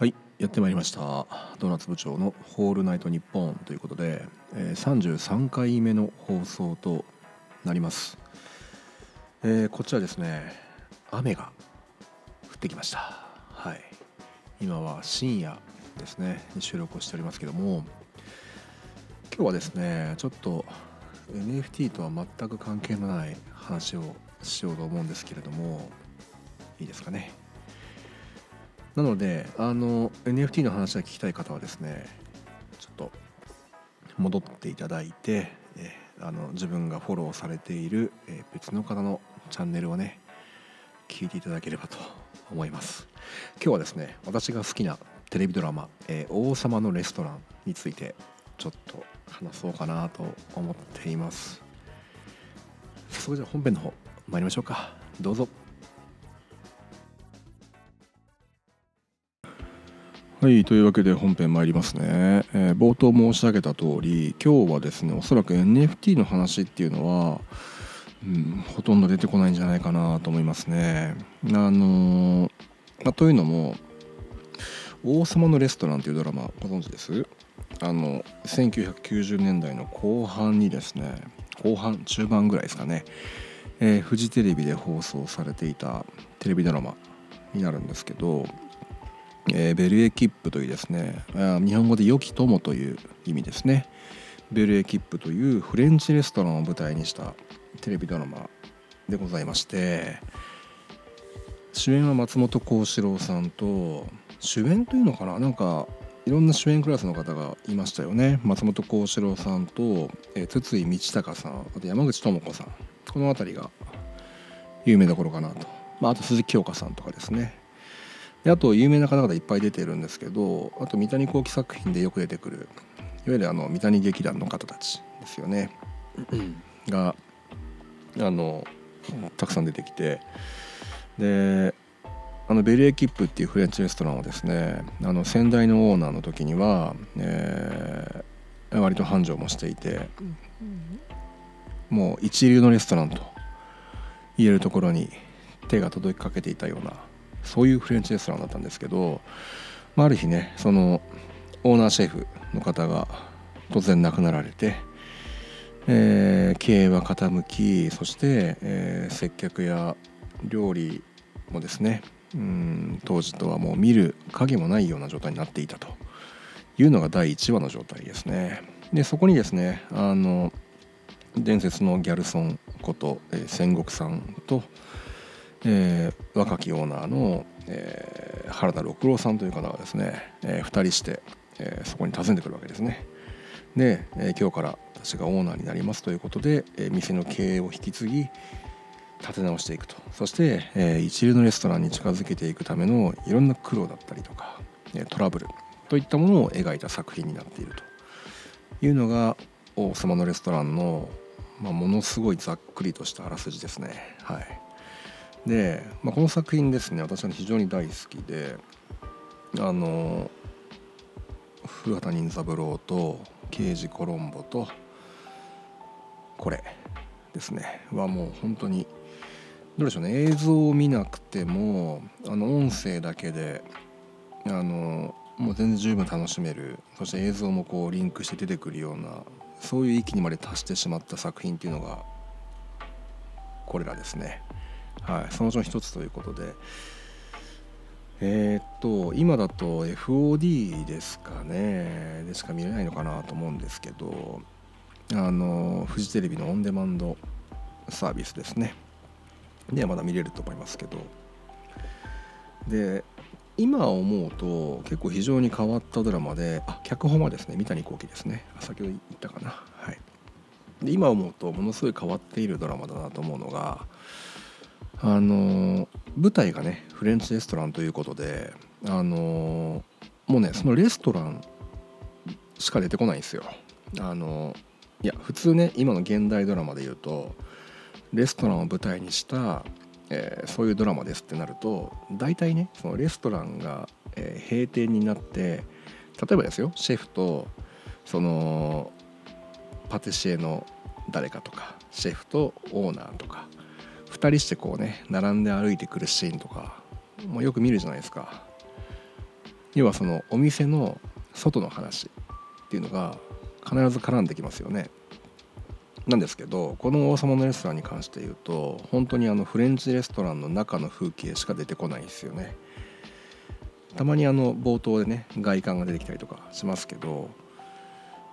はいやってまいりました。ドーナツ部長の「ホールナイトニッポン」ということで、えー、33回目の放送となります、えー、こちらですね雨が降ってきました。はい。今は深夜ですね。収録をしておりますけども今日はですねちょっと NFT とは全く関係のない話をしようと思うんですけれどもいいですかね？なのであの NFT の話が聞きたい方はですねちょっと戻っていただいてえあの自分がフォローされている、え別の方のチャンネルをね聞いていただければと思います。今日はですね私が好きなテレビドラマ「え王様のレストラン」についてちょっと話そうかなと思っています。早速じゃ本編の方参りましょうか。どうぞ。はいというわけで本編参りますね、えー、冒頭申し上げた通り今日はですねおそらく NFT の話っていうのは、うん、ほとんど出てこないんじゃないかなと思いますね。あのー、ま、というのも「王様のレストラン」というドラマご存知です？あの1990年代の後半にですね後半中盤ぐらいですかね、えー、フジテレビで放送されていたテレビドラマになるんですけどえー、ベルエキップというですね日本語で良き友という意味ですね。ベルエキップというフレンチレストランを舞台にしたテレビドラマでございまして主演は松本幸四郎さんと主演というのかな？なんかいろんな主演クラスの方がいましたよね。松本幸四郎さんと、えー、筒井道隆さんあと山口智子さん。この辺りが有名どころかなと、まあ、あと鈴木京香さんとかですね。であと有名な方々いっぱい出てるんですけどあと三谷幸喜作品でよく出てくるいわゆるあの三谷劇団の方たちですよね。があのたくさん出てきてであのベルエキップっていうフレンチレストランをですねあの先代のオーナーの時には、えー、割と繁盛もしていてもう一流のレストランと言えるところに手が届きかけていたようなそういうフレンチレストランだったんですけど、まあ、ある日ねそのオーナーシェフの方が突然亡くなられて、えー、経営は傾きそして、えー、接客や料理もですねうん当時とはもう見る影もないような状態になっていたというのが第1話の状態ですね。でそこにですねあの伝説のギャルソンこと、えー、戦国さんと、えー、若きオーナーの、えー、原田六郎さんという方がですね、えー、2人して、えー、そこに訪ねてくるわけですね。で、え、今日から私がオーナーになりますということで、え、店の経営を引き継ぎ立て直していくとそして、え、一流のレストランに近づけていくためのいろんな苦労だったりとか、トラブルといったものを描いた作品になっているというのが王様のレストランの、まあ、ものすごいざっくりとしたあらすじですね。はいで、まあ、この作品ですね私は非常に大好きであの古畑任三郎と刑事コロンボとこれですねはもう本当にどうでしょうね映像を見なくてもあの音声だけであのもう全然十分楽しめるそして映像もこうリンクして出てくるようなそういう域にまで達してしまった作品っていうのがこれらですね。はい、そのうちの一つということで。えー、っと今だと FOD ですかね。でしか見れないのかなと思うんですけどあのフジテレビのオンデマンドサービスですね。ではまだ見れると思いますけど。で今思うと結構非常に変わったドラマであ脚本はですね三谷幸喜ですね。先ほど言ったかな。はい。で今思うとものすごい変わっているドラマだなと思うのがあの舞台がねフレンチレストランということであのもうねそのレストランしか出てこないんですよ。あのいや普通ね今の現代ドラマで言うとレストランを舞台にした、えー、そういうドラマですってなると大体ねそのレストランが、えー、閉店になって例えばですよシェフとそのパティシエの誰かとかシェフとオーナーとか2人してこうね並んで歩いてくるシーンとかもうよく見るじゃないですか要はそのお店の外の話っていうのが必ず絡んできますよね。なんですけどこの王様のレストランに関して言うと本当にあのフレンチレストランの中の風景しか出てこないんですよね。たまにあの冒頭でね外観が出てきたりとかしますけど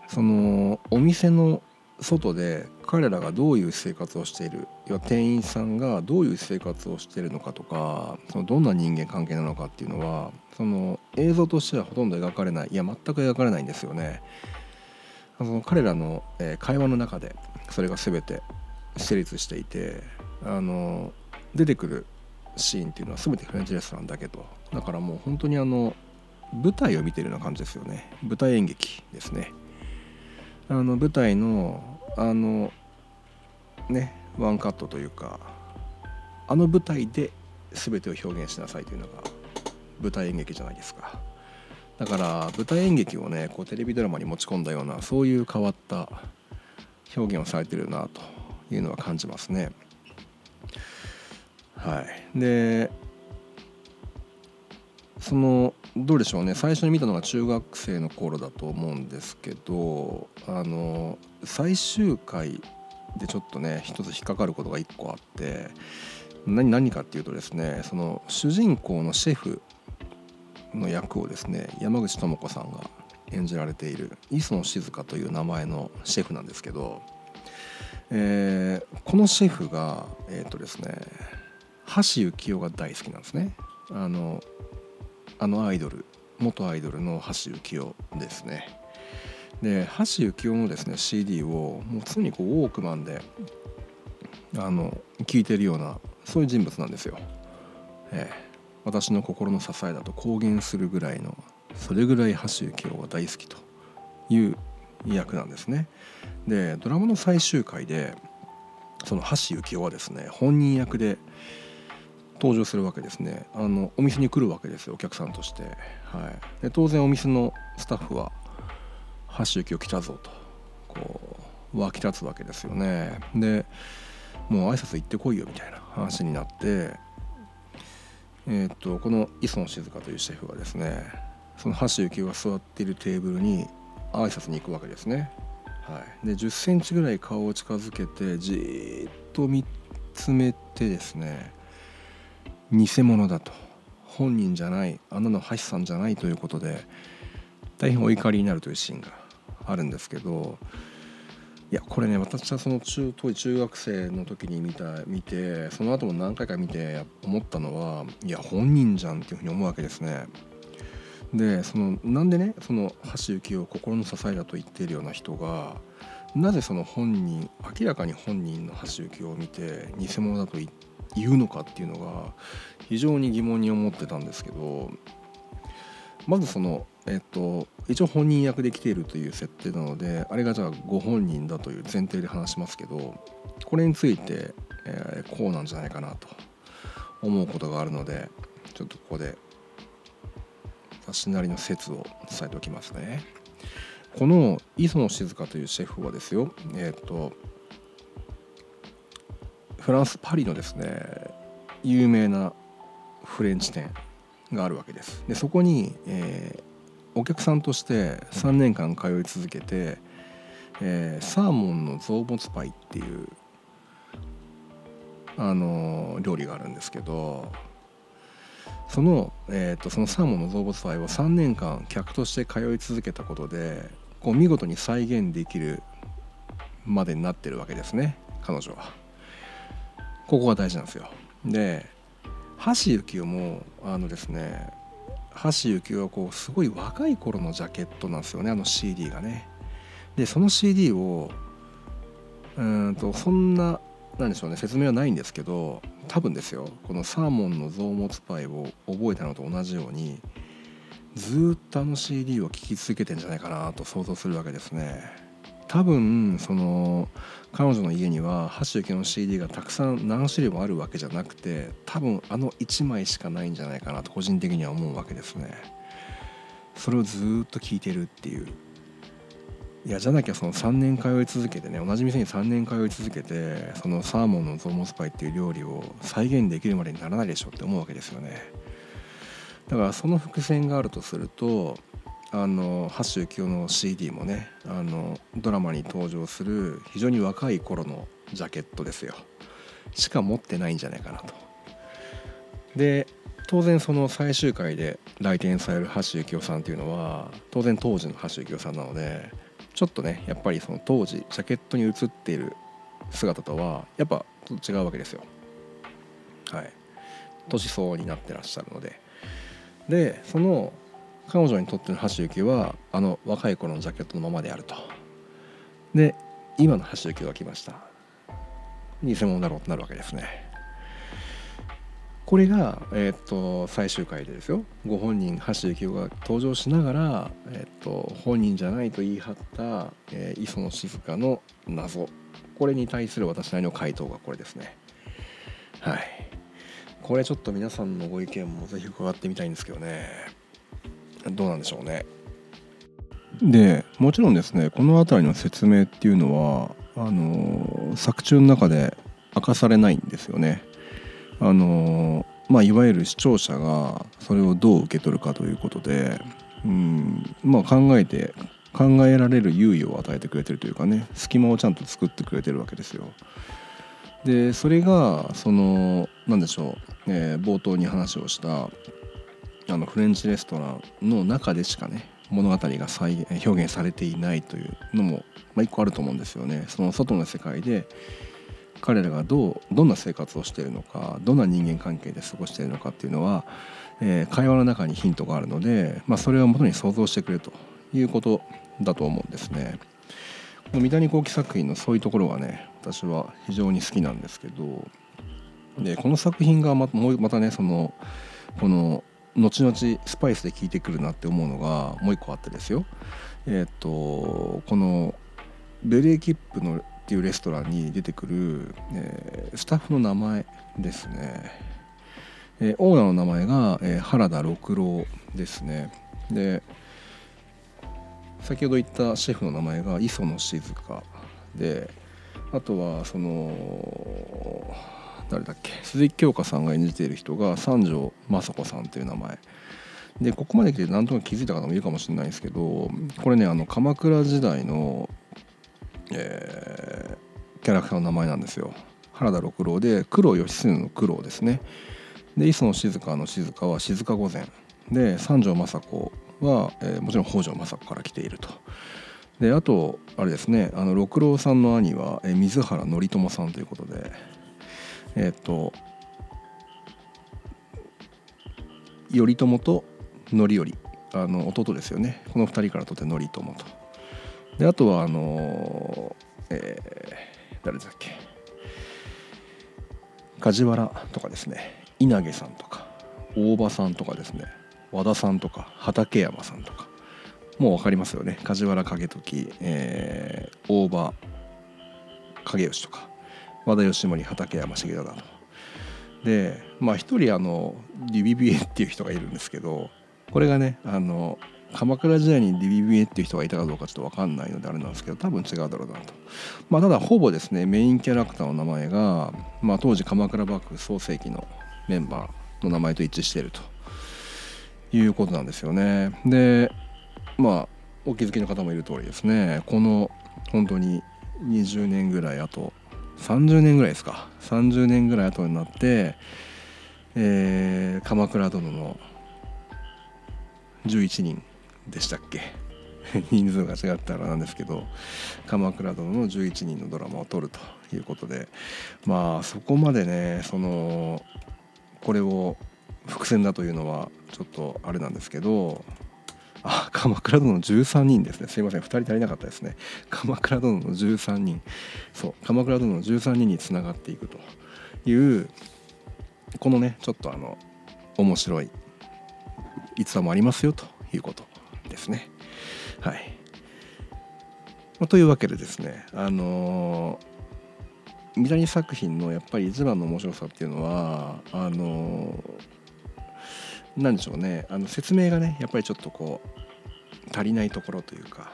そのお店の外で彼らがどういう生活をしている要は店員さんがどういう生活をしているのかとかそのどんな人間関係なのかっていうのはその映像としてはほとんど描かれないいや全く描かれないんですよね。その彼らの会話の中でそれが全て成立していてあの出てくるシーンっていうのは全てフレンチレストランだけどだからもう本当にあの舞台を見てるような感じですよね。舞台演劇ですね。あの舞台のあのねワンカットというかあの舞台で全てを表現しなさいというのが舞台演劇じゃないですか。だから舞台演劇をねこうテレビドラマに持ち込んだようなそういう変わった表現をされてるなというのは感じますね。はい。でそのどうでしょうね。最初に見たのが中学生の頃だと思うんですけどあの最終回でちょっとね一つ引っかかることが1個あって何何かっていうとですねその主人公のシェフの役をですね山口智子さんが演じられている磯野静香という名前のシェフなんですけど、えー、このシェフがえっ、ー、とですね橋幸夫が大好きなんですね。あのあのアイドル元アイドルの橋幸夫ですね。で橋幸夫のですね CD をもう常にこうウォークマンであの聴いてるようなそういう人物なんですよ、ええ。私の心の支えだと公言するぐらいのそれぐらい橋幸夫が大好きという役なんですね。でドラマの最終回でその橋幸夫はですね本人役で登場するわけですね。あのお店に来るわけですよお客さんとして、はい、で当然お店のスタッフは「橋幸夫来たぞ」と。こう湧き立つわけですよね。でもう挨拶行ってこいよみたいな話になって。えー、っとこの磯野静香というシェフがですねその橋幸夫が座っているテーブルに挨拶に行くわけですね。はい、で10センチぐらい顔を近づけてじーっと見つめてですね偽物だと本人じゃないあなの橋さんじゃないということで大変お怒りになるというシーンがあるんですけどいやこれね私はその中当時中学生の時に見た見てその後も何回か見て思ったのはいや本人じゃんっていうふうに思うわけですね。でそのなんでねその橋幸を心の支えだと言っているような人がなぜその本人明らかに本人の橋幸を見て偽物だと言って言うのかっていうのが非常に疑問に思ってたんですけどまずそのえっと、一応本人役で来ているという設定なのであれがじゃあご本人だという前提で話しますけどこれについて、えー、こうなんじゃないかなと思うことがあるのでちょっとここで私なりの説を伝えておきますね。この磯野静香というシェフはですよえっ、とフランス・パリのですね有名なフレンチ店があるわけです。でそこに、えお客さんとして3年間通い続けて、えー、サーモンの臓物パイっていうあの料理があるんですけどその,、えーと、そのサーモンの臓物パイを3年間客として通い続けたことでこう見事に再現できるまでになってるわけですね彼女は。ここが大事なんですよ。で橋幸夫もあのですね橋幸夫はこうすごい若い頃のジャケットなんですよねあの CD がね。でその CD をうんとそんな何でしょうね説明はないんですけど多分ですよこのサーモンの臓物パイを覚えたのと同じようにずっとあの CD を聴き続けてんじゃないかなと想像するわけですね。多分その彼女の家には橋幸の CD がたくさん何種類もあるわけじゃなくて多分あの1枚しかないんじゃないかなと個人的には思うわけですね。それをずっと聞いてるっていういやじゃなきゃその3年通い続けてね同じ店に3年通い続けてそのサーモンのゾウモスパイっていう料理を再現できるまでにならないでしょって思うわけですよね。だからその伏線があるとするとあの橋幸夫の CD もねあのドラマに登場する非常に若い頃のジャケットですよ。しか持ってないんじゃないかなと。で当然その最終回で来店される橋幸夫さんっていうのは当然当時の橋幸夫さんなのでちょっとねやっぱりその当時ジャケットに写っている姿とはやっぱ違うわけですよ。はい。年相応になってらっしゃるので。でその彼女にとっての橋幸はあの若い頃のジャケットのままであると。で今の橋幸が来ました。偽物だろうとなるわけですね。これが、えー、っと最終回でですよ。ご本人橋幸夫が登場しながら、えー、っと本人じゃないと言い張った、えー、磯野静香の謎。これに対する私なりの回答がこれですね。はい。これちょっと皆さんのご意見もぜひ伺ってみたいんですけどね。どうなんでしょうねでもちろんですねこの辺りの説明っていうのはあの作中の中で明かされないんですよねあのまあいわゆる視聴者がそれをどう受け取るかということでうんまあ考えて考えられる猶予を与えてくれてるというかね隙間をちゃんと作ってくれてるわけですよ。でそれがその何でしょう、えー、冒頭に話をしたあのフレンチレストランの中でしかね物語が再表現されていないというのも、まあ、一個あると思うんですよね。その外の世界で彼らがどうどんな生活をしているのかどんな人間関係で過ごしているのかっていうのは、えー、会話の中にヒントがあるので、まあ、それをもとに想像してくれということだと思うんですね。この三谷幸喜作品のそういうところがね私は非常に好きなんですけどでこの作品がままたねそのこの後々スパイスで効いてくるなって思うのがもう一個あってですよ。えっ、とこのベレーキップのっていうレストランに出てくる、えー、スタッフの名前ですね、えー、オーナーの名前が、えー、原田六郎ですね。で先ほど言ったシェフの名前が磯野静香であとはその誰だっけ？鈴木京香さんが演じている人が三条雅子さんという名前。でここまで来て何となく気づいた方もいるかもしれないですけどこれねあの鎌倉時代のえー、キャラクターの名前なんですよ。原田六郎で黒義経の黒ですね。で磯野静香の静香は静香御前。で三条雅子は、えー、もちろん北条政子から来ていると。であとあれですねあの六郎さんの兄は、えー、水原頼朝さんということで。えっ、と頼朝と範頼。あの弟ですよね。この2人からとって頼朝と。であとはあのえー、誰だっけ。梶原とかですね。稲毛さんとか大場さんとかですね。和田さんとか畠山さんとか。もう分かりますよね。梶原景時、えー、大場景義とか。和田義盛畠山重忠とでまあ一人あのリビビエっていう人がいるんですけどこれがねあの鎌倉時代に DBBA っていう人がいたかどうかちょっと分かんないのであれなんですけど多分違うだろうなと、まあ、ただほぼですねメインキャラクターの名前が、まあ、当時鎌倉幕府創世紀のメンバーの名前と一致していると。いうことなんですよね。でまあお気づきの方もいる通りですねこの本当に20年ぐらいあと30年ぐらいですか。30年ぐらい後になって、えー、鎌倉殿の11人でしたっけ。人数が違ったらなんですけど「鎌倉殿の11人」のドラマを撮るということでまあそこまでねそのこれを伏線だというのはちょっとあれなんですけどあ 鎌倉殿の13人ですね。すいません。2人足りなかったですね。鎌倉殿の13人。そう。鎌倉殿の13人につながっていくというこのねちょっとあの面白い逸話もありますよということですね。はい、まあ、というわけでですねあのー、三谷作品のやっぱり一番の面白さっていうのはあの、なんでしょうね。あの説明がねやっぱりちょっとこう足りないところというか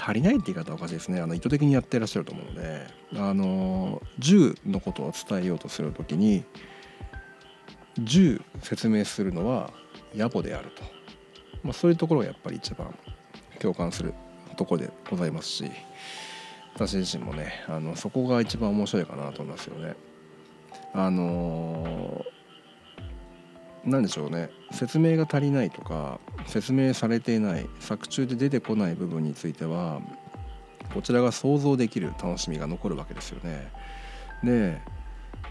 足りないって言い方はおかしいですね。あの意図的にやってらっしゃると思うのであの銃のことを伝えようとする時に銃説明するのは野暮であると、まあ、そういうところがやっぱり一番共感するとこでございますし私自身もねあのそこが一番面白いかなと思いますよね。あのー、何でしょうね説明が足りないとか説明されていない作中で出てこない部分についてはこちらが想像できる楽しみが残るわけですよね。で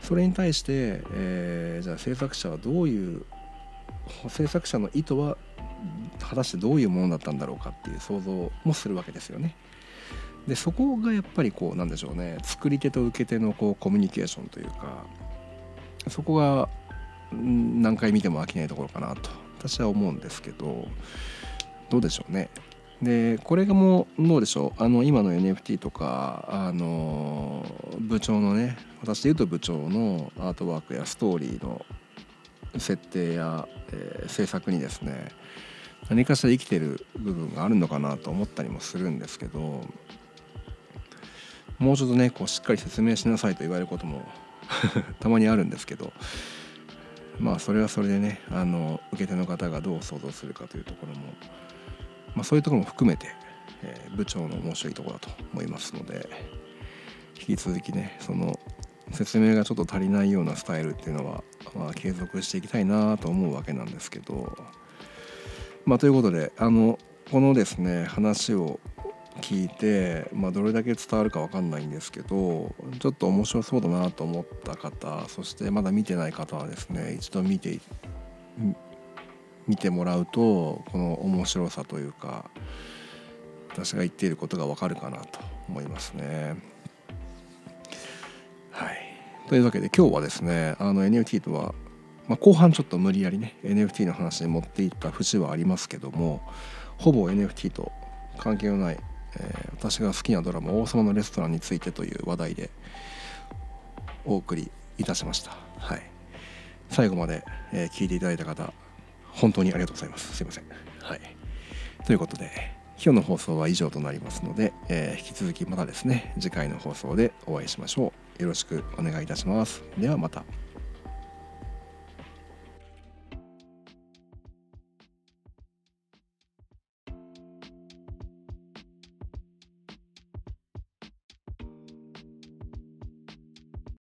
それに対して、えー、じゃあ制作者はどういう制作者の意図は果たしてどういうものだったんだろうかっていう想像もするわけですよね。でそこがやっぱりこうなんでしょうね作り手と受け手のこうコミュニケーションというかそこが何回見ても飽きないところかなと私は思うんですけどどうでしょうね。でこれがもうどうでしょう？あの今の NFT とかあの部長のね私で言うと部長のアートワークやストーリーの設定や、えー、制作にですね何かしら生きてる部分があるのかなと思ったりもするんですけどもうちょっとねこうしっかり説明しなさいと言われることも たまにあるんですけどまあそれはそれでねあの受け手の方がどう想像するかというところも、まあ、そういうところも含めて、えー、部長の面白いところだと思いますので引き続きねその説明がちょっと足りないようなスタイルっていうのは、まあ、継続していきたいなと思うわけなんですけどまあということであのこのですね話を聞いて、まあ、どれだけ伝わるか分かんないんですけどちょっと面白そうだなと思った方そしてまだ見てない方はですね一度見て見てもらうとこの面白さというか私が言っていることが分かるかなと思いますね。はい、というわけで今日はですねあの NFT とは、まあ、後半ちょっと無理やりね NFT の話に持っていった節はありますけどもほぼ NFT と関係のないえー、私が好きなドラマ「王様のレストラン」についてという話題でお送りいたしました。はい、最後まで、えー、聞いていただいた方本当にありがとうございます。すいません。はい、ということで今日の放送は以上となりますので、えー、引き続きまたですね次回の放送でお会いしましょう。よろしくお願いいたします。ではまた。